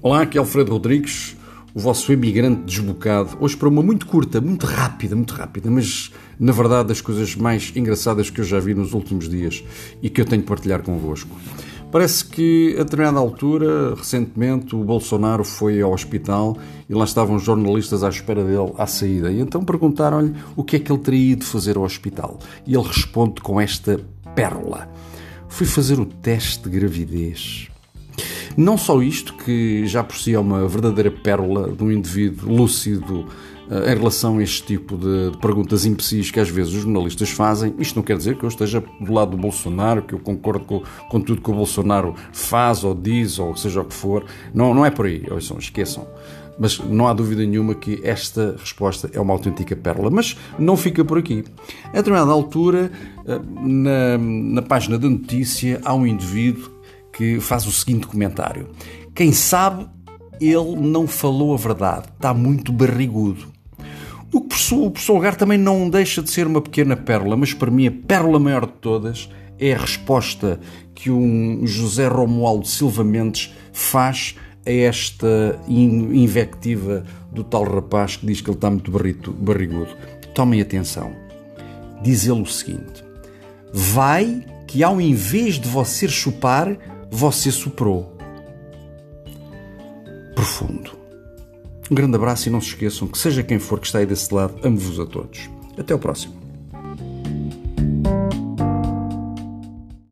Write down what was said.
Olá, aqui é Alfredo Rodrigues, o vosso imigrante desbocado. Hoje para uma muito curta, muito rápida, muito rápida, mas na verdade das coisas mais engraçadas que eu já vi nos últimos dias e que eu tenho de partilhar convosco. Parece que a determinada altura, recentemente, o Bolsonaro foi ao hospital e lá estavam jornalistas à espera dele à saída. E então perguntaram-lhe o que é que ele teria ido fazer ao hospital. E ele responde com esta pérola: Fui fazer o teste de gravidez. Não só isto, que já por si é uma verdadeira pérola de um indivíduo lúcido uh, em relação a este tipo de, de, perguntas imbecis que às vezes os jornalistas fazem. Isto não quer dizer que eu esteja do lado do Bolsonaro, que eu concordo com, com tudo que o Bolsonaro faz ou diz, ou seja o que for. Não, não é por aí, ouçam, esqueçam. Mas não há dúvida nenhuma que esta resposta é uma autêntica pérola. Mas não fica por aqui. A determinada altura, eh, na, na página da notícia, há um indivíduo que faz o seguinte comentário: Quem sabe, ele não falou a verdade, está muito barrigudo. O que Lugar também não deixa de ser uma pequena pérola, mas para mim a pérola maior de todas é a resposta que um José Romualdo Silva Mendes faz a esta invectiva do tal rapaz que diz que ele está muito barrigudo. Tomem atenção. Diz ele o seguinte: Vai que ao invés de você chupar, você soprou. Profundo. Um grande abraço e não se esqueçam que, seja quem for que está aí desse lado, amo-vos a todos. Até o próximo.